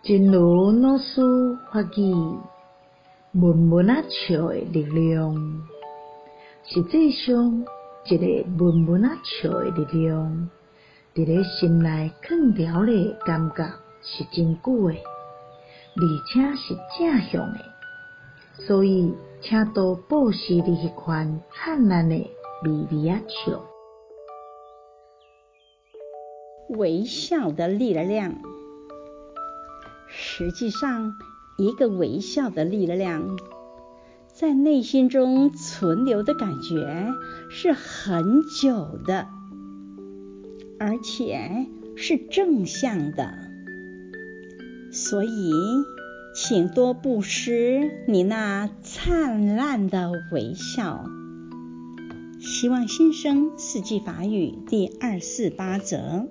真如老师法语，文文啊笑的力量。实际上，一个文文啊笑的力量，伫咧心内藏牢的感觉是真久的，而且是正向的。所以，请多保持你迄款灿烂的微微仔笑。微笑的力量，实际上，一个微笑的力量，在内心中存留的感觉是很久的，而且是正向的。所以，请多布施你那灿烂的微笑。希望新生四季法语第二四八则。